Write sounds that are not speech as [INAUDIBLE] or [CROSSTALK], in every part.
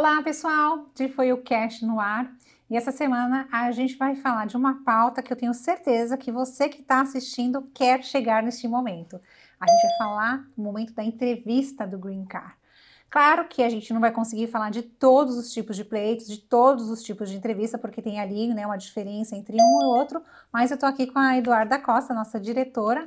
Olá, pessoal! De Foi o Cash no ar. E essa semana a gente vai falar de uma pauta que eu tenho certeza que você que está assistindo quer chegar neste momento. A gente vai falar do momento da entrevista do Green Card. Claro que a gente não vai conseguir falar de todos os tipos de pleitos, de todos os tipos de entrevista, porque tem ali né, uma diferença entre um e outro, mas eu estou aqui com a Eduarda Costa, nossa diretora,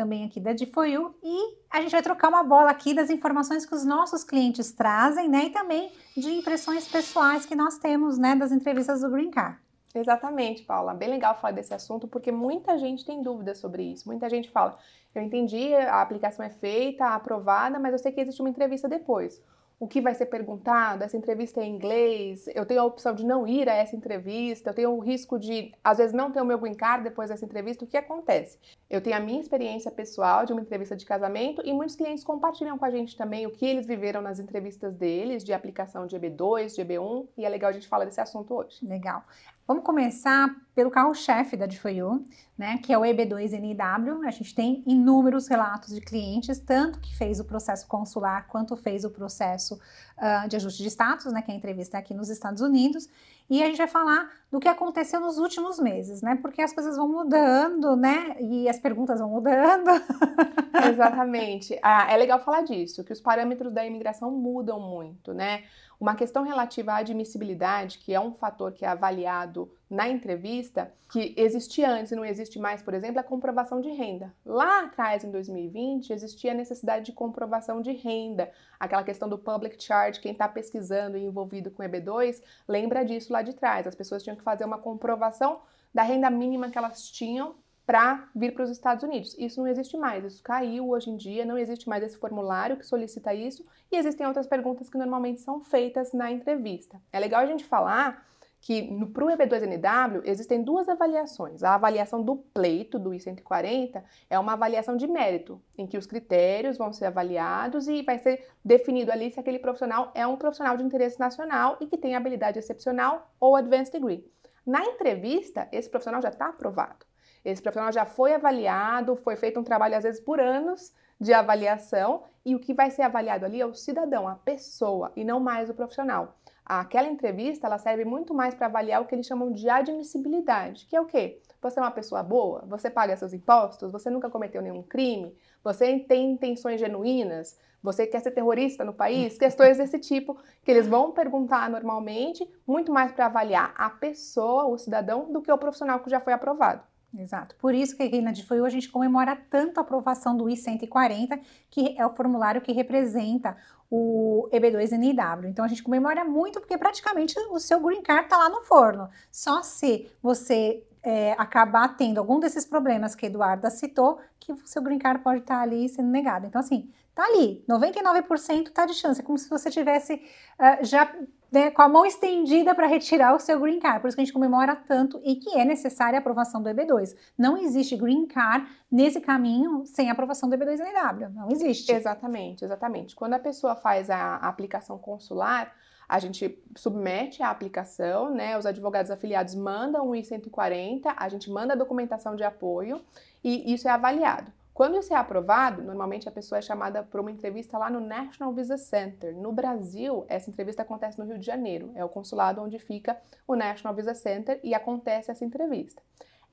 também aqui da Difoyu, e a gente vai trocar uma bola aqui das informações que os nossos clientes trazem, né, e também de impressões pessoais que nós temos, né, das entrevistas do Green Card. Exatamente, Paula. Bem legal falar desse assunto, porque muita gente tem dúvidas sobre isso. Muita gente fala, eu entendi, a aplicação é feita, aprovada, mas eu sei que existe uma entrevista depois o que vai ser perguntado, essa entrevista é em inglês, eu tenho a opção de não ir a essa entrevista, eu tenho o risco de, às vezes, não ter o meu green card depois dessa entrevista, o que acontece? Eu tenho a minha experiência pessoal de uma entrevista de casamento e muitos clientes compartilham com a gente também o que eles viveram nas entrevistas deles, de aplicação de EB2, de EB1, e é legal a gente falar desse assunto hoje. Legal. Vamos começar pelo carro-chefe da DFOU, né, que é o EB2NW. A gente tem inúmeros relatos de clientes, tanto que fez o processo consular quanto fez o processo uh, de ajuste de status, né, que é a entrevista aqui nos Estados Unidos. E a gente vai falar do que aconteceu nos últimos meses, né, porque as coisas vão mudando, né, e as perguntas vão mudando. [LAUGHS] Exatamente. Ah, é legal falar disso, que os parâmetros da imigração mudam muito, né? Uma questão relativa à admissibilidade, que é um fator que é avaliado na entrevista, que existia antes e não existe mais, por exemplo, a comprovação de renda. Lá atrás, em 2020, existia a necessidade de comprovação de renda. Aquela questão do public charge, quem está pesquisando e envolvido com EB2, lembra disso lá de trás. As pessoas tinham que fazer uma comprovação da renda mínima que elas tinham para vir para os Estados Unidos. Isso não existe mais, isso caiu hoje em dia, não existe mais esse formulário que solicita isso e existem outras perguntas que normalmente são feitas na entrevista. É legal a gente falar que para o EB2NW existem duas avaliações. A avaliação do pleito do I-140 é uma avaliação de mérito, em que os critérios vão ser avaliados e vai ser definido ali se aquele profissional é um profissional de interesse nacional e que tem habilidade excepcional ou advanced degree. Na entrevista, esse profissional já está aprovado. Esse profissional já foi avaliado, foi feito um trabalho às vezes por anos de avaliação e o que vai ser avaliado ali é o cidadão, a pessoa e não mais o profissional. Aquela entrevista ela serve muito mais para avaliar o que eles chamam de admissibilidade, que é o quê? Você é uma pessoa boa? Você paga seus impostos? Você nunca cometeu nenhum crime? Você tem intenções genuínas? Você quer ser terrorista no país? [LAUGHS] Questões desse tipo que eles vão perguntar normalmente, muito mais para avaliar a pessoa, o cidadão, do que o profissional que já foi aprovado. Exato. Por isso que aqui na DFOU a gente comemora tanto a aprovação do I-140, que é o formulário que representa o EB2NW. Então a gente comemora muito porque praticamente o seu green card está lá no forno. Só se você é, acabar tendo algum desses problemas que a Eduarda citou, que o seu green card pode estar tá ali sendo negado. Então assim, tá ali, 99% tá de chance, é como se você tivesse uh, já né, com a mão estendida para retirar o seu green card. Por isso que a gente comemora tanto e que é necessária a aprovação do EB2. Não existe green card nesse caminho sem a aprovação do EB2NW. Não existe. Exatamente, exatamente. Quando a pessoa faz a aplicação consular, a gente submete a aplicação, né? Os advogados afiliados mandam o I-140, a gente manda a documentação de apoio e isso é avaliado. Quando isso é aprovado, normalmente a pessoa é chamada para uma entrevista lá no National Visa Center. No Brasil, essa entrevista acontece no Rio de Janeiro, é o consulado onde fica o National Visa Center e acontece essa entrevista.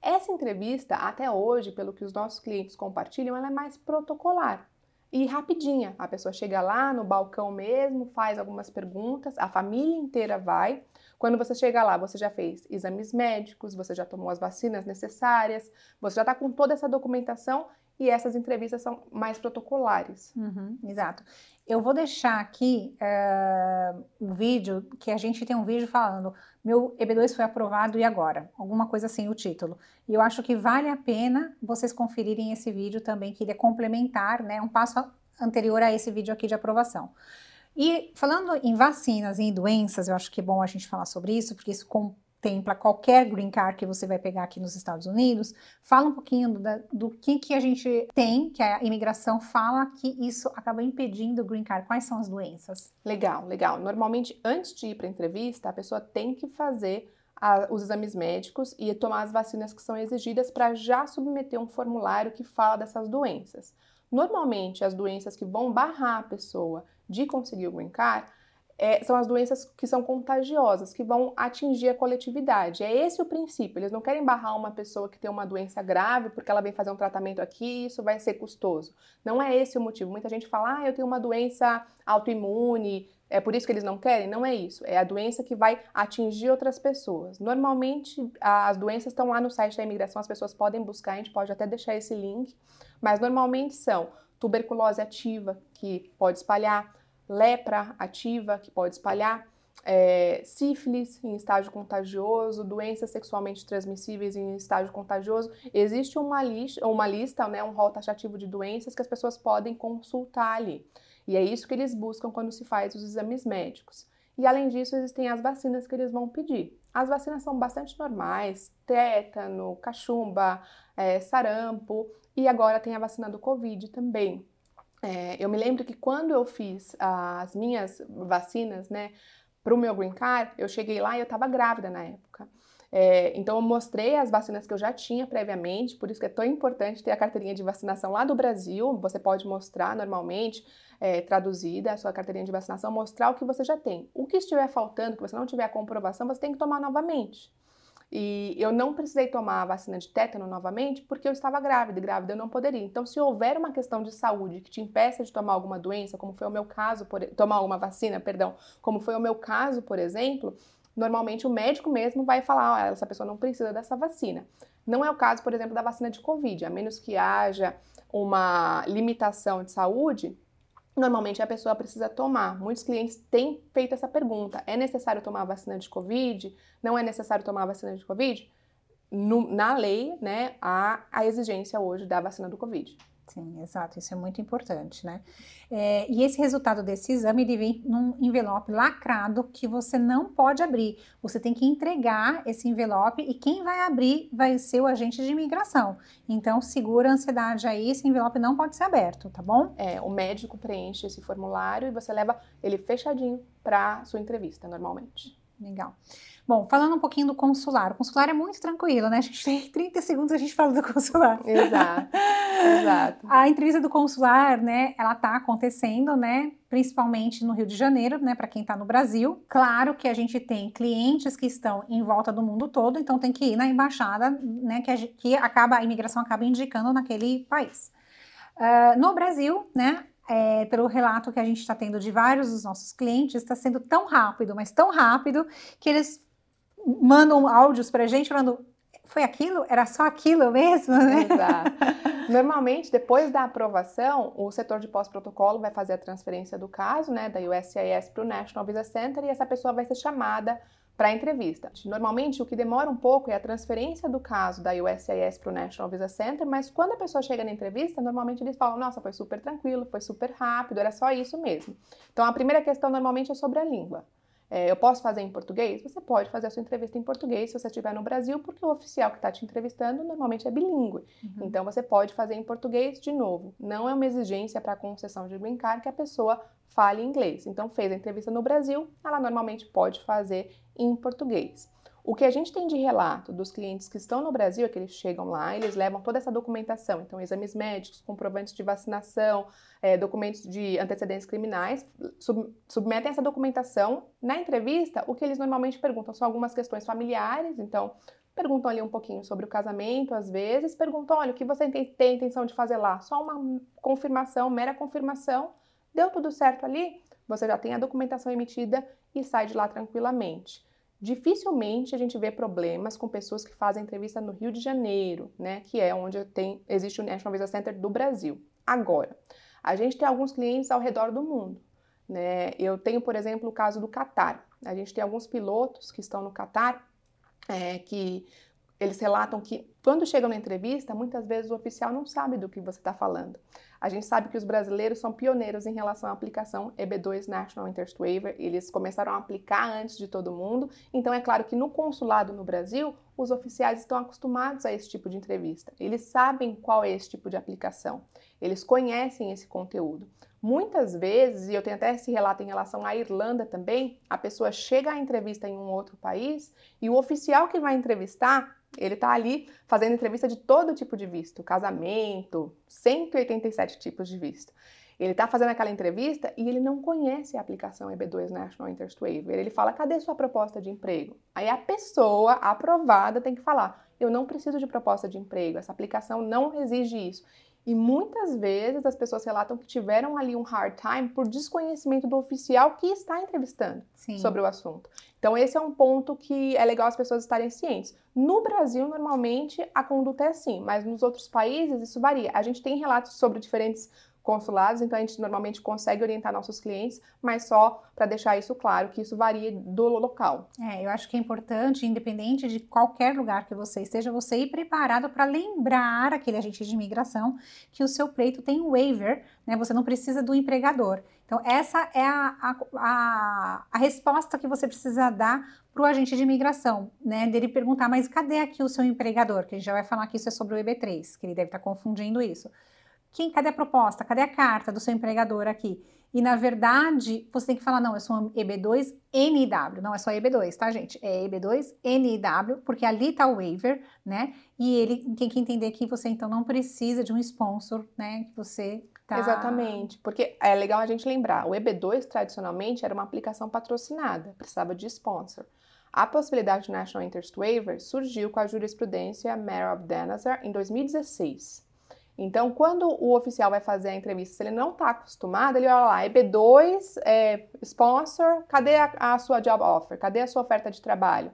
Essa entrevista, até hoje, pelo que os nossos clientes compartilham, ela é mais protocolar e rapidinha. A pessoa chega lá no balcão mesmo, faz algumas perguntas, a família inteira vai. Quando você chega lá, você já fez exames médicos, você já tomou as vacinas necessárias, você já está com toda essa documentação e essas entrevistas são mais protocolares. Uhum, exato. Eu vou deixar aqui uh, um vídeo, que a gente tem um vídeo falando meu EB2 foi aprovado e agora? Alguma coisa assim, o título. E eu acho que vale a pena vocês conferirem esse vídeo também, que ele é complementar, né, um passo anterior a esse vídeo aqui de aprovação. E falando em vacinas e em doenças, eu acho que é bom a gente falar sobre isso, porque isso contempla qualquer green card que você vai pegar aqui nos Estados Unidos, fala um pouquinho do, do que, que a gente tem, que a imigração fala que isso acaba impedindo o green card. Quais são as doenças? Legal, legal. Normalmente, antes de ir para entrevista, a pessoa tem que fazer a, os exames médicos e tomar as vacinas que são exigidas para já submeter um formulário que fala dessas doenças. Normalmente, as doenças que vão barrar a pessoa de conseguir o green card é, são as doenças que são contagiosas, que vão atingir a coletividade. É esse o princípio. Eles não querem barrar uma pessoa que tem uma doença grave porque ela vem fazer um tratamento aqui e isso vai ser custoso. Não é esse o motivo. Muita gente fala, ah, eu tenho uma doença autoimune, é por isso que eles não querem? Não é isso. É a doença que vai atingir outras pessoas. Normalmente, as doenças estão lá no site da imigração, as pessoas podem buscar, a gente pode até deixar esse link, mas normalmente são tuberculose ativa, que pode espalhar, lepra ativa, que pode espalhar, é, sífilis em estágio contagioso, doenças sexualmente transmissíveis em estágio contagioso. Existe uma, lista, uma lista, né, um rol taxativo de doenças que as pessoas podem consultar ali. E é isso que eles buscam quando se faz os exames médicos. E além disso, existem as vacinas que eles vão pedir. As vacinas são bastante normais: tétano, cachumba, é, sarampo, e agora tem a vacina do Covid também. É, eu me lembro que quando eu fiz as minhas vacinas, né, para o meu green card, eu cheguei lá e eu estava grávida na época. É, então eu mostrei as vacinas que eu já tinha previamente, por isso que é tão importante ter a carteirinha de vacinação lá do Brasil. Você pode mostrar normalmente, é, traduzida, a sua carteirinha de vacinação, mostrar o que você já tem. O que estiver faltando, que você não tiver a comprovação, você tem que tomar novamente. E eu não precisei tomar a vacina de tétano novamente porque eu estava grávida, e grávida eu não poderia. Então, se houver uma questão de saúde que te impeça de tomar alguma doença, como foi o meu caso, por, tomar alguma vacina, perdão, como foi o meu caso, por exemplo, normalmente o médico mesmo vai falar, oh, essa pessoa não precisa dessa vacina. Não é o caso, por exemplo, da vacina de Covid, a menos que haja uma limitação de saúde, normalmente a pessoa precisa tomar. Muitos clientes têm feito essa pergunta: é necessário tomar vacina de Covid? Não é necessário tomar vacina de Covid? No, na lei, né, há a exigência hoje da vacina do Covid. Sim, exato, isso é muito importante, né? É, e esse resultado desse exame ele vem num envelope lacrado que você não pode abrir. Você tem que entregar esse envelope e quem vai abrir vai ser o agente de imigração. Então, segura a ansiedade aí, esse envelope não pode ser aberto, tá bom? É, o médico preenche esse formulário e você leva ele fechadinho para sua entrevista, normalmente. Legal. Bom, falando um pouquinho do consular. O consular é muito tranquilo, né? A gente tem 30 segundos a gente fala do consular. Exato. [LAUGHS] Exato. A entrevista do consular, né, ela tá acontecendo, né, principalmente no Rio de Janeiro, né, para quem está no Brasil. Claro que a gente tem clientes que estão em volta do mundo todo, então tem que ir na embaixada, né, que, a, que acaba a imigração acaba indicando naquele país. Uh, no Brasil, né, é, pelo relato que a gente está tendo de vários dos nossos clientes, está sendo tão rápido, mas tão rápido, que eles mandam áudios para a gente falando foi aquilo? Era só aquilo mesmo, né? Exato. [LAUGHS] Normalmente, depois da aprovação, o setor de pós-protocolo vai fazer a transferência do caso, né, da USCIS para o National Visa Center e essa pessoa vai ser chamada para a entrevista. Normalmente, o que demora um pouco é a transferência do caso da USCIS para o National Visa Center, mas quando a pessoa chega na entrevista, normalmente eles falam: nossa, foi super tranquilo, foi super rápido, era só isso mesmo. Então, a primeira questão normalmente é sobre a língua. É, eu posso fazer em português? Você pode fazer a sua entrevista em português se você estiver no Brasil, porque o oficial que está te entrevistando normalmente é bilíngue. Uhum. Então você pode fazer em português de novo. Não é uma exigência para a concessão de brincar que a pessoa fale inglês. Então fez a entrevista no Brasil, ela normalmente pode fazer em português. O que a gente tem de relato dos clientes que estão no Brasil é que eles chegam lá, eles levam toda essa documentação, então exames médicos, comprovantes de vacinação, é, documentos de antecedentes criminais, sub, submetem essa documentação. Na entrevista, o que eles normalmente perguntam são algumas questões familiares, então perguntam ali um pouquinho sobre o casamento, às vezes, perguntam, olha, o que você tem, tem intenção de fazer lá? Só uma confirmação, mera confirmação, deu tudo certo ali, você já tem a documentação emitida e sai de lá tranquilamente. Dificilmente a gente vê problemas com pessoas que fazem entrevista no Rio de Janeiro, né, que é onde tem, existe o National Visa Center do Brasil. Agora, a gente tem alguns clientes ao redor do mundo. Né? Eu tenho, por exemplo, o caso do Catar. A gente tem alguns pilotos que estão no Catar é, que eles relatam que quando chegam na entrevista, muitas vezes o oficial não sabe do que você está falando. A gente sabe que os brasileiros são pioneiros em relação à aplicação EB2 National Interest Waiver, eles começaram a aplicar antes de todo mundo, então é claro que no consulado no Brasil, os oficiais estão acostumados a esse tipo de entrevista, eles sabem qual é esse tipo de aplicação, eles conhecem esse conteúdo. Muitas vezes, e eu tenho até esse relato em relação à Irlanda também, a pessoa chega à entrevista em um outro país e o oficial que vai entrevistar ele está ali fazendo entrevista de todo tipo de visto, casamento, 187 tipos de visto. Ele está fazendo aquela entrevista e ele não conhece a aplicação EB2 National Interest Waiver. Ele fala: cadê sua proposta de emprego? Aí a pessoa aprovada tem que falar: eu não preciso de proposta de emprego, essa aplicação não exige isso. E muitas vezes as pessoas relatam que tiveram ali um hard time por desconhecimento do oficial que está entrevistando Sim. sobre o assunto. Então, esse é um ponto que é legal as pessoas estarem cientes. No Brasil, normalmente, a conduta é assim, mas nos outros países isso varia. A gente tem relatos sobre diferentes consulados, então a gente normalmente consegue orientar nossos clientes, mas só para deixar isso claro, que isso varia do local. É, eu acho que é importante, independente de qualquer lugar que você esteja, você ir preparado para lembrar aquele agente de imigração que o seu pleito tem um waiver, né? Você não precisa do empregador. Então, essa é a, a, a, a resposta que você precisa dar para o agente de imigração, né? Dele perguntar, mas cadê aqui o seu empregador? Que a gente já vai falar que isso é sobre o EB3, que ele deve estar tá confundindo isso. Quem, cadê a proposta? Cadê a carta do seu empregador aqui? E na verdade, você tem que falar, não, eu sou um EB2 NIW, não é só EB2, tá, gente? É EB2 NIW, porque ali tá o waiver, né? E ele tem que entender que você então não precisa de um sponsor, né? Que você tá. Exatamente, porque é legal a gente lembrar, o EB2 tradicionalmente era uma aplicação patrocinada, precisava de sponsor. A possibilidade de National Interest Waiver surgiu com a jurisprudência Mayor of Danazar em 2016. Então, quando o oficial vai fazer a entrevista, se ele não está acostumado, ele olha lá, EB2, é, sponsor, cadê a, a, sua job offer? Cadê a sua oferta de trabalho?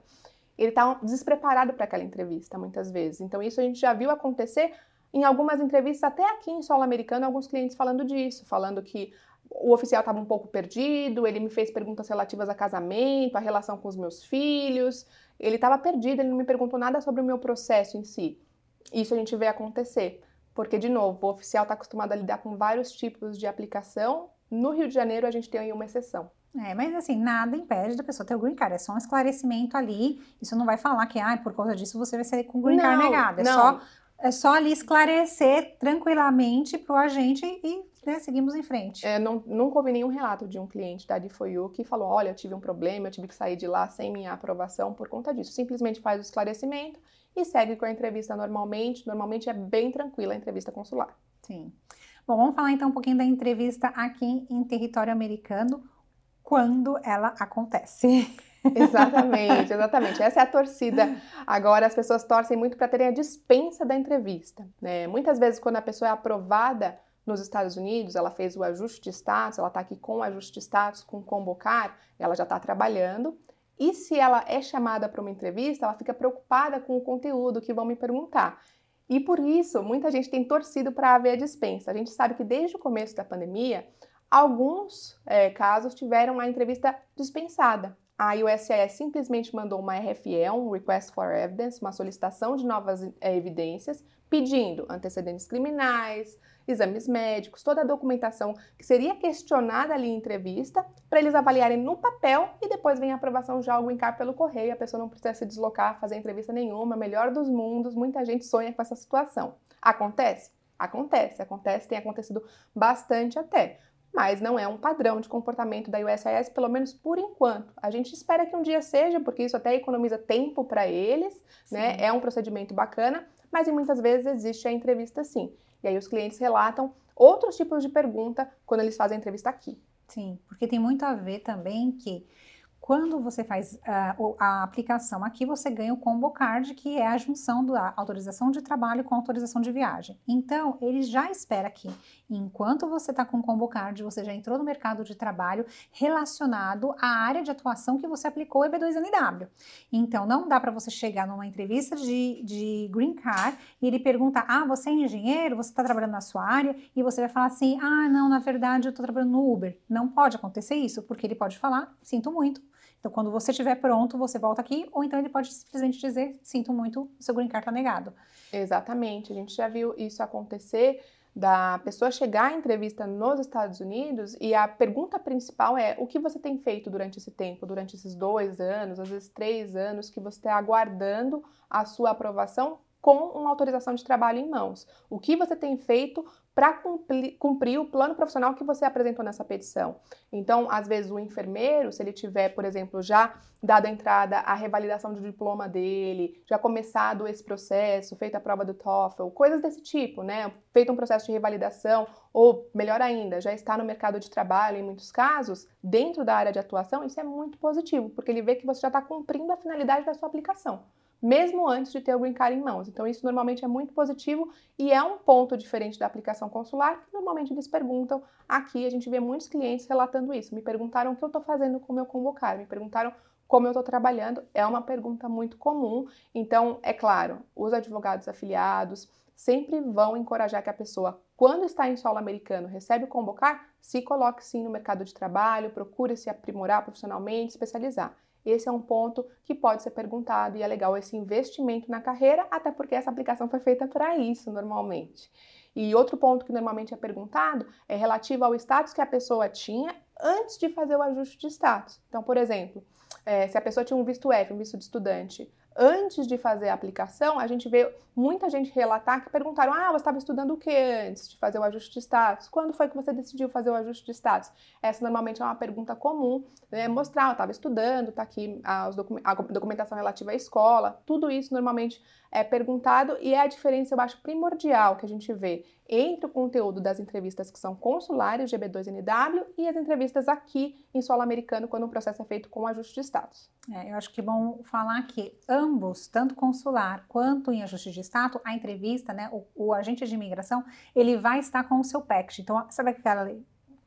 Ele está despreparado para aquela entrevista, muitas vezes. Então, isso a gente já viu acontecer em algumas entrevistas, até aqui em solo americano, alguns clientes falando disso, falando que o oficial estava um pouco perdido, ele me fez perguntas relativas a casamento, a relação com os meus filhos, ele estava perdido, ele não me perguntou nada sobre o meu processo em si. Isso a gente vê acontecer. Porque, de novo, o oficial está acostumado a lidar com vários tipos de aplicação. No Rio de Janeiro, a gente tem aí uma exceção. É, mas assim, nada impede da pessoa ter o green card, é só um esclarecimento ali. Isso não vai falar que, ah, por causa disso você vai ser com o green card negado. É não. só é só ali esclarecer tranquilamente para o agente e né, seguimos em frente. É, não, nunca ouvi nenhum relato de um cliente da D4U que falou: olha, eu tive um problema, eu tive que sair de lá sem minha aprovação por conta disso. Simplesmente faz o esclarecimento e segue com a entrevista normalmente. Normalmente é bem tranquila a entrevista consular. Sim. Bom, vamos falar então um pouquinho da entrevista aqui em território americano, quando ela acontece. [LAUGHS] Exatamente, exatamente. Essa é a torcida. Agora as pessoas torcem muito para terem a dispensa da entrevista. Né? Muitas vezes, quando a pessoa é aprovada nos Estados Unidos, ela fez o ajuste de status, ela está aqui com o ajuste de status, com convocar, ela já está trabalhando. E se ela é chamada para uma entrevista, ela fica preocupada com o conteúdo que vão me perguntar. E por isso, muita gente tem torcido para haver a dispensa. A gente sabe que desde o começo da pandemia, alguns é, casos tiveram a entrevista dispensada. A USCIS simplesmente mandou uma RFE, um Request for Evidence, uma solicitação de novas é, evidências, pedindo antecedentes criminais, exames médicos, toda a documentação que seria questionada ali em entrevista, para eles avaliarem no papel e depois vem a aprovação já o encar pelo correio, a pessoa não precisa se deslocar, fazer entrevista nenhuma, melhor dos mundos, muita gente sonha com essa situação. Acontece? Acontece, acontece, tem acontecido bastante até. Mas não é um padrão de comportamento da USIS, pelo menos por enquanto. A gente espera que um dia seja, porque isso até economiza tempo para eles, né? É um procedimento bacana, mas muitas vezes existe a entrevista sim. E aí os clientes relatam outros tipos de pergunta quando eles fazem entrevista aqui. Sim, porque tem muito a ver também que quando você faz uh, a aplicação aqui, você ganha o Combo Card, que é a junção da autorização de trabalho com autorização de viagem. Então, ele já espera que, enquanto você está com o Combo Card, você já entrou no mercado de trabalho relacionado à área de atuação que você aplicou o EB2NW. Então, não dá para você chegar numa entrevista de, de Green Card e ele perguntar: ah, você é engenheiro, você está trabalhando na sua área, e você vai falar assim: ah, não, na verdade eu estou trabalhando no Uber. Não pode acontecer isso, porque ele pode falar: sinto muito então, quando você estiver pronto, você volta aqui, ou então ele pode simplesmente dizer: sinto muito, seu green card está negado. Exatamente, a gente já viu isso acontecer da pessoa chegar à entrevista nos Estados Unidos e a pergunta principal é o que você tem feito durante esse tempo, durante esses dois anos, às vezes três anos, que você está aguardando a sua aprovação com uma autorização de trabalho em mãos. O que você tem feito para cumprir, o plano profissional que você apresentou nessa petição. Então, às vezes, o enfermeiro, se ele tiver, por exemplo, já dado a entrada à revalidação do diploma dele, já começado esse processo, feita a prova do TOEFL, coisas desse tipo, né? Feito um processo de revalidação, ou melhor ainda, já está no mercado de trabalho em muitos casos, dentro da área de atuação, isso é muito positivo, porque ele vê que você já está cumprindo a finalidade da sua aplicação mesmo antes de ter o green card em mãos. Então, isso normalmente é muito positivo e é um ponto diferente da aplicação consular, que normalmente eles perguntam. Aqui a gente vê muitos clientes relatando isso. Me perguntaram o que eu estou fazendo com o meu convocar, me perguntaram como eu estou trabalhando. É uma pergunta muito comum. Então, é claro, os advogados afiliados sempre vão encorajar que a pessoa, quando está em solo americano, recebe o convocar, se coloque sim no mercado de trabalho, procure se aprimorar profissionalmente, especializar. Esse é um ponto que pode ser perguntado e é legal esse investimento na carreira, até porque essa aplicação foi feita para isso normalmente. E outro ponto que normalmente é perguntado é relativo ao status que a pessoa tinha antes de fazer o ajuste de status. Então, por exemplo, é, se a pessoa tinha um visto F, um visto de estudante, antes de fazer a aplicação, a gente vê muita gente relatar que perguntaram: ah, você estava estudando o que antes de fazer o ajuste de status? Quando foi que você decidiu fazer o ajuste de status? Essa normalmente é uma pergunta comum, né? mostrar, eu estava estudando, está aqui a, documentação relativa à escola, tudo isso normalmente é perguntado e é a diferença, eu acho, primordial que a gente vê entre o conteúdo das entrevistas que são consulares, GB2NW, e as entrevistas aqui em solo americano, quando o processo é feito com ajuste de status. É, eu acho que é bom falar que tanto consular quanto em ajuste de status, a entrevista, né, o, o agente de imigração, ele vai estar com o seu package. Então, sabe aquela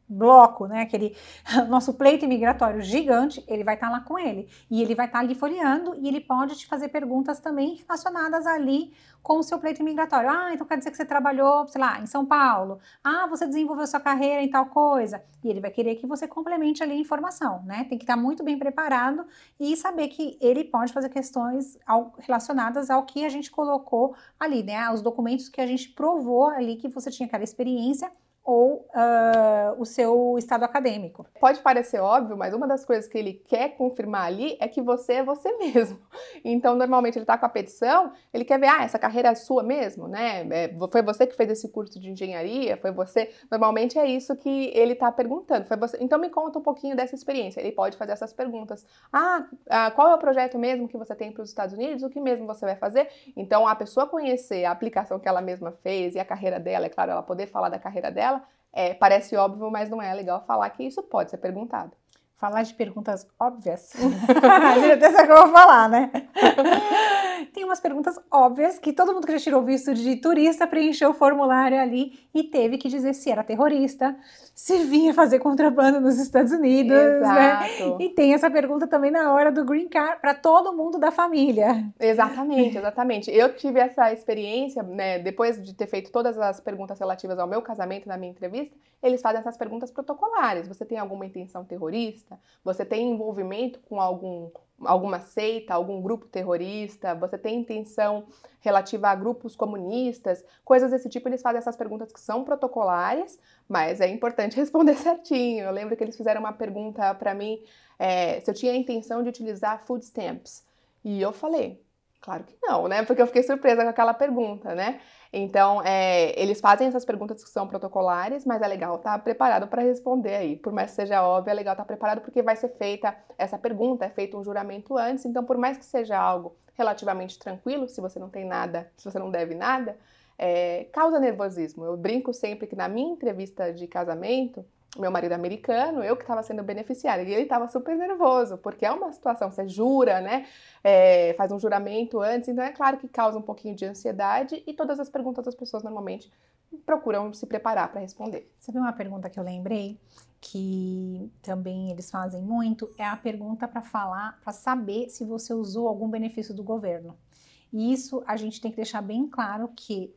bloco, né, aquele [LAUGHS] nosso pleito imigratório gigante, ele vai estar tá lá com ele. E ele vai estar tá ali folheando e ele pode te fazer perguntas também relacionadas ali com o seu pleito imigratório. Ah, então quer dizer que você trabalhou, sei lá, em São Paulo. Ah, você desenvolveu sua carreira em tal coisa. E ele vai querer que você complemente ali a informação, né? Tem que estar tá muito bem preparado e saber que ele pode fazer questões ao, relacionadas ao que a gente colocou ali, né? Os documentos que a gente provou ali que você tinha aquela experiência ou uh, o seu estado acadêmico. Pode parecer óbvio, mas uma das coisas que ele quer confirmar ali é que você é você [LAUGHS] mesmo. Então, normalmente ele está com a petição, ele quer ver, ah, essa carreira é sua mesmo, né? É, foi você que fez esse curso de engenharia, foi você. Normalmente é isso que ele está perguntando. Foi você. Então, me conta um pouquinho dessa experiência. Ele pode fazer essas perguntas. Ah, ah qual é o projeto mesmo que você tem para os Estados Unidos? O que mesmo você vai fazer? Então, a pessoa conhecer a aplicação que ela mesma fez e a carreira dela, é claro, ela poder falar da carreira dela é, parece óbvio, mas não é legal falar que isso pode ser perguntado. Falar de perguntas óbvias. [LAUGHS] A certeza que eu vou falar, né? [LAUGHS] Tem umas perguntas óbvias que todo mundo que já tirou visto de turista preencheu o formulário ali e teve que dizer se era terrorista, se vinha fazer contrabando nos Estados Unidos, né? Exato. né? E tem essa pergunta também na hora do green card para todo mundo da família. Exatamente, exatamente. Eu tive essa experiência, né, depois de ter feito todas as perguntas relativas ao meu casamento na minha entrevista, eles fazem essas perguntas protocolares. Você tem alguma intenção terrorista? Você tem envolvimento com algum alguma seita, algum grupo terrorista, você tem intenção relativa a grupos comunistas, coisas desse tipo, eles fazem essas perguntas que são protocolares, mas é importante [LAUGHS] responder certinho. Eu lembro que eles fizeram uma pergunta para mim é, se eu tinha a intenção de utilizar food stamps. E eu falei, claro que não, né? Porque eu fiquei surpresa com aquela pergunta, né? Então, é, eles fazem essas perguntas que são protocolares, mas é legal estar tá preparado para responder aí. Por mais que seja óbvio, é legal estar tá preparado porque vai ser feita essa pergunta, é feito um juramento antes. Então, por mais que seja algo relativamente tranquilo, se você não tem nada, se você não deve nada, é, causa nervosismo. Eu brinco sempre que na minha entrevista de casamento, meu marido americano, eu que estava sendo beneficiária, e ele estava super nervoso, porque é uma situação, você jura, né? É, faz um juramento antes, então é claro que causa um pouquinho de ansiedade, e todas as perguntas das pessoas normalmente procuram se preparar para responder. Sabe uma pergunta que eu lembrei? Que também eles fazem muito, é a pergunta para falar, para saber se você usou algum benefício do governo. E isso a gente tem que deixar bem claro que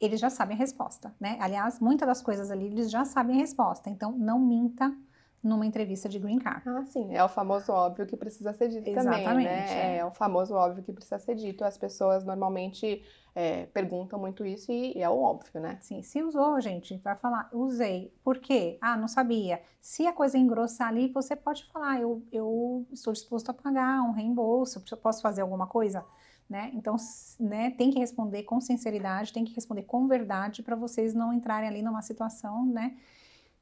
eles já sabem a resposta, né? Aliás, muitas das coisas ali eles já sabem a resposta, então não minta numa entrevista de green card. Ah, sim, é o famoso óbvio que precisa ser dito Exatamente, também, né? É. é. o famoso óbvio que precisa ser dito. As pessoas normalmente é, perguntam muito isso e, e, é o óbvio, né? Sim, se usou, gente, vai falar, usei. Por quê? Ah, não sabia. Se a coisa engrossar ali, você pode falar, eu, eu estou disposto a pagar um reembolso, posso fazer alguma coisa? né? Então, né, tem que responder com sinceridade, tem que responder com verdade para vocês não entrarem ali numa situação, né?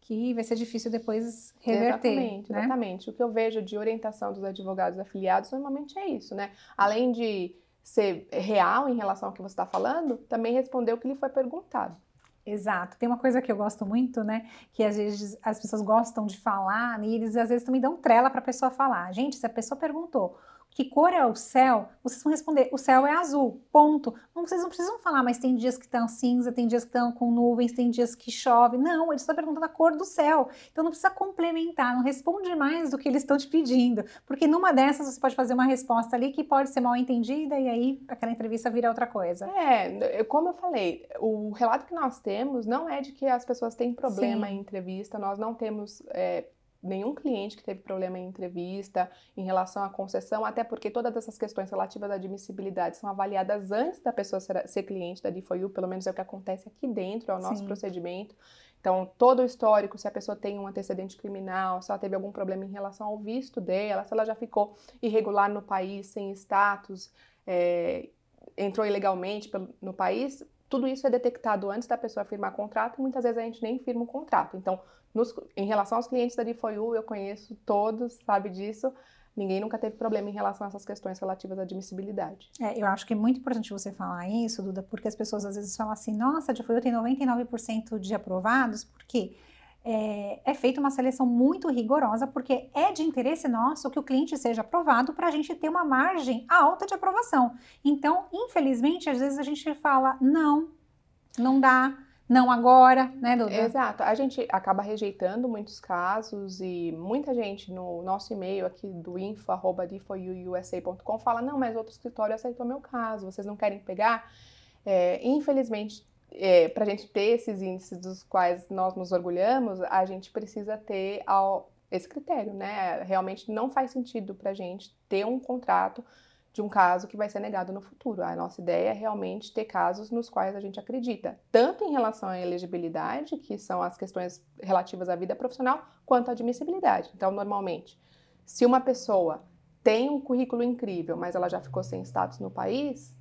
Que vai ser difícil depois reverter. Exatamente, né? exatamente. O que eu vejo de orientação dos advogados afiliados normalmente é isso, né? Além de ser real em relação ao que você está falando, também responder o que lhe foi perguntado. Exato. Tem uma coisa que eu gosto muito, né? Que às vezes as pessoas gostam de falar e eles às vezes também dão trela para a pessoa falar. Gente, se a pessoa perguntou que cor é o céu, vocês vão responder, o céu é azul, ponto. Não, vocês não precisam falar, mas tem dias que estão cinza, tem dias que estão com nuvens, tem dias que chove. Não, eles estão perguntando a cor do céu. Então não precisa complementar, não responde mais do que eles estão te pedindo. Porque numa dessas você pode fazer uma resposta ali que pode ser mal entendida e aí aquela entrevista vira outra coisa. É, como eu falei, o relato que nós temos não é de que as pessoas têm problema Sim. em entrevista, nós não temos. É, nenhum cliente que teve problema em entrevista em relação à concessão, até porque todas essas questões relativas à admissibilidade são avaliadas antes da pessoa ser, ser cliente da D4U, pelo menos é o que acontece aqui dentro, é o nosso Sim. procedimento. Então, todo o histórico, se a pessoa tem um antecedente criminal, se ela teve algum problema em relação ao visto dela, se ela já ficou irregular no país, sem status, é, entrou ilegalmente no país, tudo isso é detectado antes da pessoa firmar contrato e muitas vezes a gente nem firma um contrato. Então, nos, em relação aos clientes da D4U, eu conheço todos, sabe disso. Ninguém nunca teve problema em relação a essas questões relativas à admissibilidade. É, eu acho que é muito importante você falar isso, Duda, porque as pessoas às vezes falam assim: nossa, a D4U tem 99% de aprovados, porque é, é feita uma seleção muito rigorosa, porque é de interesse nosso que o cliente seja aprovado para a gente ter uma margem alta de aprovação. Então, infelizmente, às vezes a gente fala: não, não dá não agora, né, Duda? Exato. A gente acaba rejeitando muitos casos e muita gente no nosso e-mail aqui do info.deforyouusa.com fala, não, mas outro escritório aceitou meu caso, vocês não querem pegar? É, infelizmente, é, para a gente ter esses índices dos quais nós nos orgulhamos, a gente precisa ter ao, esse critério, né? Realmente não faz sentido para a gente ter um contrato de um caso que vai ser negado no futuro. A nossa ideia é realmente ter casos nos quais a gente acredita, tanto em relação à elegibilidade, que são as questões relativas à vida profissional, quanto à admissibilidade. Então, normalmente, se uma pessoa tem um currículo incrível, mas ela já ficou sem status no país,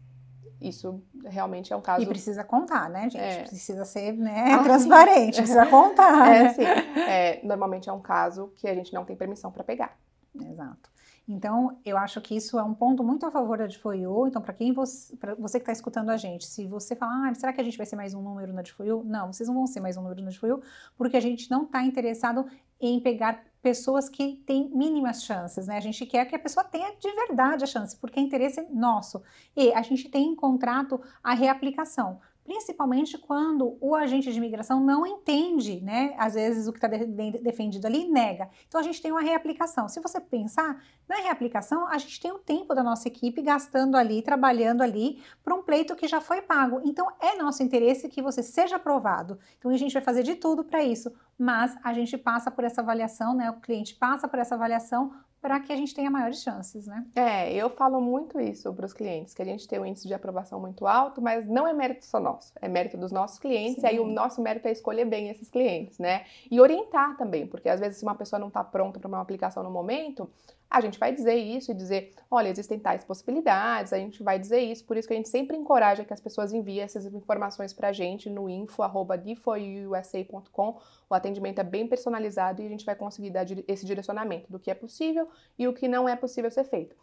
isso realmente é um caso. E precisa contar, né, gente? É. Precisa ser né, ah, transparente, sim. precisa contar. [LAUGHS] É, né? sim. É, normalmente é um caso que a gente não tem permissão para pegar. Exato. Então, eu acho que isso é um ponto muito a favor da DFOIU. Então, para quem você, você que está escutando a gente, se você falar, ah, será que a gente vai ser mais um número na DFOIU? Não, vocês não vão ser mais um número na DFOIU, porque a gente não está interessado em pegar pessoas que têm mínimas chances, né? A gente quer que a pessoa tenha de verdade a chance, porque é interesse nosso. E a gente tem em contrato a reaplicação principalmente quando o agente de imigração não entende, né? Às vezes o que está de defendido ali nega. Então a gente tem uma reaplicação. Se você pensar na reaplicação, a gente tem o tempo da nossa equipe gastando ali, trabalhando ali para um pleito que já foi pago. Então é nosso interesse que você seja aprovado. Então a gente vai fazer de tudo para isso, mas a gente passa por essa avaliação, né? O cliente passa por essa avaliação para que a gente tenha maiores chances, né? É, eu falo muito isso para os clientes, que a gente tem um índice de aprovação muito alto, mas não é mérito só nosso, é mérito dos nossos clientes, Sim. e aí o nosso mérito é escolher bem esses clientes, né? E orientar também, porque às vezes se uma pessoa não está pronta para uma aplicação no momento, a gente vai dizer isso e dizer, olha, existem tais possibilidades, a gente vai dizer isso, por isso que a gente sempre encoraja que as pessoas enviem essas informações para a gente no info.deforyouusa.com. O atendimento é bem personalizado e a gente vai conseguir dar esse direcionamento do que é possível e o que não é possível ser feito.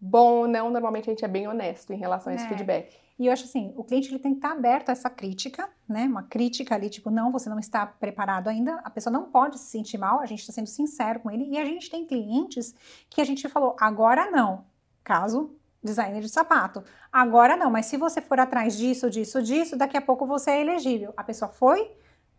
Bom ou não, normalmente a gente é bem honesto em relação a esse é. feedback. E eu acho assim, o cliente ele tem que estar aberto a essa crítica, né? Uma crítica ali, tipo, não, você não está preparado ainda, a pessoa não pode se sentir mal, a gente está sendo sincero com ele. E a gente tem clientes que a gente falou, agora não, caso designer de sapato. Agora não, mas se você for atrás disso, disso, disso, daqui a pouco você é elegível. A pessoa foi,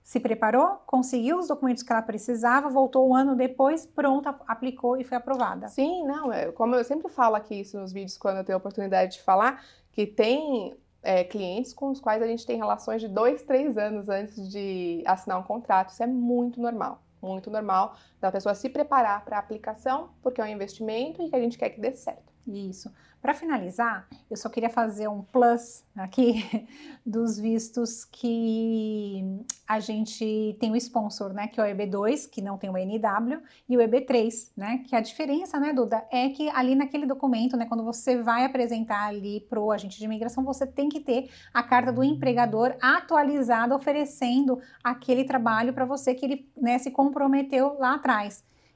se preparou, conseguiu os documentos que ela precisava, voltou um ano depois, pronta, aplicou e foi aprovada. Sim, não, é, como eu sempre falo aqui isso nos vídeos quando eu tenho a oportunidade de falar, que tem é, clientes com os quais a gente tem relações de dois, três anos antes de assinar um contrato. Isso é muito normal, muito normal da pessoa se preparar para a aplicação, porque é um investimento e que a gente quer que dê certo. Isso. Para finalizar, eu só queria fazer um plus aqui [LAUGHS] dos vistos que a gente tem o sponsor, né, que é o EB2, que não tem o NW, e o EB3, né, que a diferença, né, Duda, é que ali naquele documento, né, quando você vai apresentar ali para o agente de imigração, você tem que ter a carta do empregador atualizada, oferecendo aquele trabalho para você que ele, né, se comprometeu lá atrás.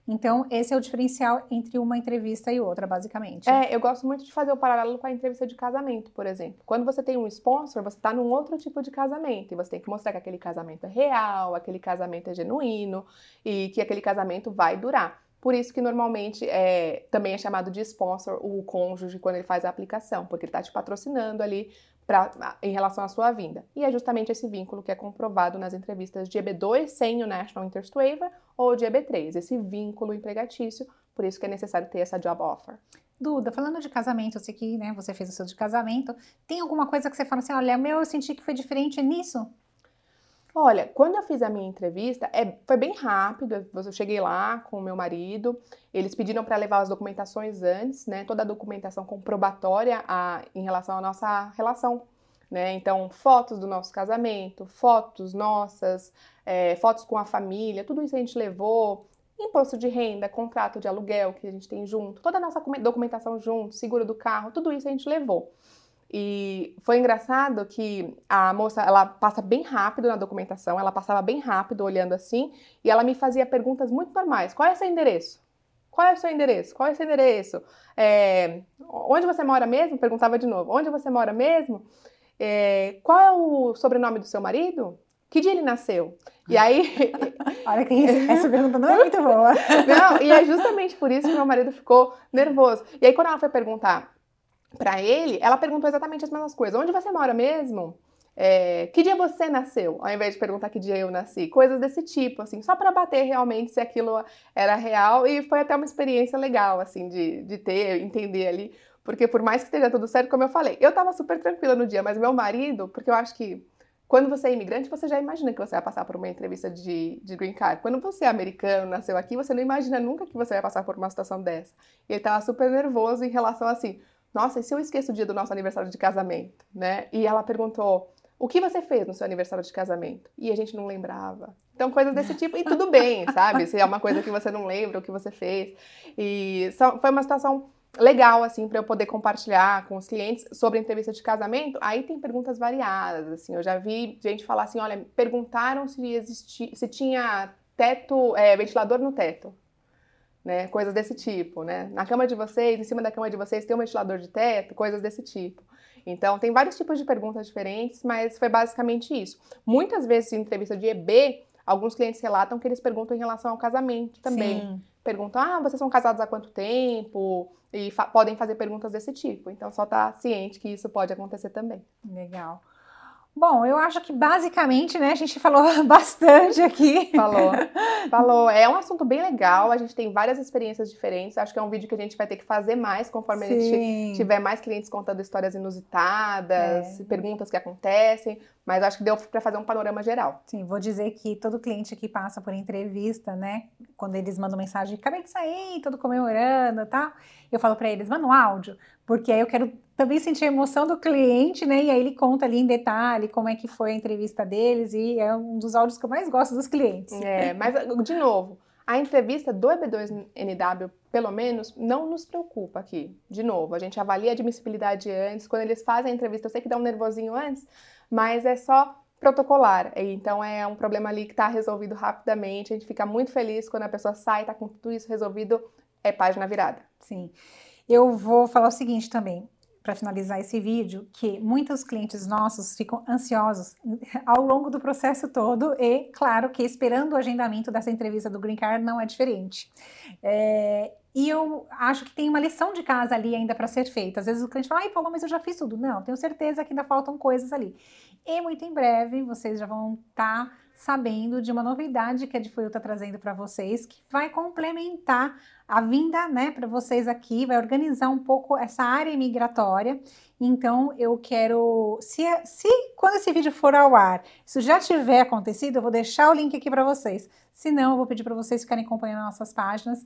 Então, esse é o diferencial entre uma entrevista e outra, basicamente. É, eu gosto muito de fazer o paralelo com a entrevista de casamento, por exemplo. Quando você tem um sponsor, você está num outro tipo de casamento e você tem que mostrar que aquele casamento é real, aquele casamento é genuíno e que aquele casamento vai durar. Por isso que normalmente é, também é chamado de sponsor o cônjuge quando ele faz a aplicação, porque ele está te patrocinando ali pra, em relação à sua vinda. E é justamente esse vínculo que é comprovado nas entrevistas de EB2 sem o National Interest Waiver ou de EB3, esse vínculo empregatício, por isso que é necessário ter essa job offer. Duda, falando de casamento, eu sei que né, você fez o seu de casamento, tem alguma coisa que você fala assim, olha, meu, eu senti que foi diferente nisso? Olha, quando eu fiz a minha entrevista, é, foi bem rápido. Eu cheguei lá com o meu marido, eles pediram para levar as documentações antes, né? Toda a documentação comprobatória a, em relação à nossa relação, né? Então, fotos do nosso casamento, fotos nossas, é, fotos com a família, tudo isso a gente levou. Imposto de renda, contrato de aluguel que a gente tem junto, toda a nossa documentação junto, seguro do carro, tudo isso a gente levou. E foi engraçado que a moça, ela passa bem rápido na documentação, ela passava bem rápido olhando assim, e ela me fazia perguntas muito normais. Qual é seu endereço? Qual é o seu endereço? Qual é o seu endereço? É, onde você mora mesmo? Perguntava de novo. Onde você mora mesmo? É, qual é o sobrenome do seu marido? Que dia ele nasceu? E aí. [LAUGHS] Olha que essa pergunta não é muito boa. [LAUGHS] Não, e é justamente por isso que meu marido ficou nervoso. E aí, quando ela foi perguntar para ele, ela perguntou exatamente as mesmas coisas. Onde você mora mesmo? É, que dia você nasceu? Ao invés de perguntar que dia eu nasci. Coisas desse tipo, assim, só para bater realmente se aquilo era real. E foi até uma experiência legal, assim, de, de ter, entender ali. Porque por mais que esteja tudo certo, como eu falei, eu tava super tranquila no dia, mas meu marido, porque eu acho que quando você é imigrante, você já imagina que você vai passar por uma entrevista de, de green card. Quando você é americano, nasceu aqui, você não imagina nunca que você vai passar por uma situação dessa. E ele tava super nervoso em relação assim, nossa, e se eu esqueço o dia do nosso aniversário de casamento, né? E ela perguntou, o que você fez no seu aniversário de casamento? E a gente não lembrava. Então, coisas desse tipo, e tudo bem, [LAUGHS] sabe? Se é uma coisa que você não lembra, o que você fez. E só, foi uma situação legal, assim, para eu poder compartilhar com os clientes sobre entrevista de casamento. Aí tem perguntas variadas, assim. Eu já vi gente falar assim, olha, perguntaram se existia, se tinha teto, é, ventilador no teto né? Coisas desse tipo, né? Na cama de vocês, em cima da cama de vocês, tem um ventilador de teto, coisas desse tipo. Então, tem vários tipos de perguntas diferentes, mas foi basicamente isso. Muitas vezes, em entrevista de EB, alguns clientes relatam que eles perguntam em relação ao casamento também. Sim. Perguntam, ah, vocês são casados há quanto tempo? E fa podem fazer perguntas desse tipo. Então, só tá ciente que isso pode acontecer também. Legal. Bom, eu acho que basicamente, né, a gente falou [LAUGHS] bastante aqui. Falou. [LAUGHS] Falou. É um assunto bem legal, a gente tem várias experiências diferentes. Acho que é um vídeo que a gente vai ter que fazer mais conforme Sim. a gente tiver mais clientes contando histórias inusitadas, é. perguntas que acontecem. Mas acho que deu para fazer um panorama geral. Sim, vou dizer que todo cliente que passa por entrevista, né, quando eles mandam mensagem, acabei de sair, todo comemorando, tá? Eu falo para eles, manda um áudio, porque aí eu quero também sentir a emoção do cliente, né? E aí ele conta ali em detalhe como é que foi a entrevista deles e é um dos áudios que eu mais gosto dos clientes. É, mas de novo, a entrevista do EB2NW, pelo menos, não nos preocupa aqui. De novo, a gente avalia a admissibilidade antes. Quando eles fazem a entrevista, eu sei que dá um nervosinho antes, mas é só protocolar. Então é um problema ali que está resolvido rapidamente. A gente fica muito feliz quando a pessoa sai, está com tudo isso resolvido, é página virada. Sim. Eu vou falar o seguinte também para finalizar esse vídeo, que muitos clientes nossos ficam ansiosos ao longo do processo todo e, claro, que esperando o agendamento dessa entrevista do Green Card não é diferente. É, e eu acho que tem uma lição de casa ali ainda para ser feita. Às vezes o cliente fala, ai, Paulo, mas eu já fiz tudo. Não, tenho certeza que ainda faltam coisas ali. E muito em breve vocês já vão estar tá sabendo de uma novidade que a Difuil está trazendo para vocês, que vai complementar a vinda, né, para vocês aqui, vai organizar um pouco essa área migratória. Então, eu quero, se, se quando esse vídeo for ao ar, isso já tiver acontecido, eu vou deixar o link aqui para vocês. Se não, eu vou pedir para vocês ficarem acompanhando nossas páginas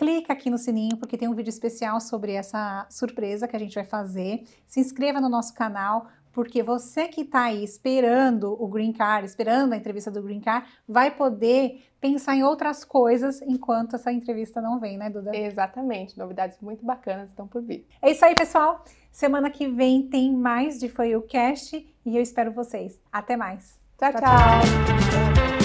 clica aqui no sininho porque tem um vídeo especial sobre essa surpresa que a gente vai fazer. Se inscreva no nosso canal, porque você que está aí esperando o Green Card, esperando a entrevista do Green Card, vai poder pensar em outras coisas enquanto essa entrevista não vem, né, Duda? Exatamente, novidades muito bacanas estão por vir. É isso aí, pessoal. Semana que vem tem mais de Foi o Cast e eu espero vocês. Até mais. tchau. tchau. tchau.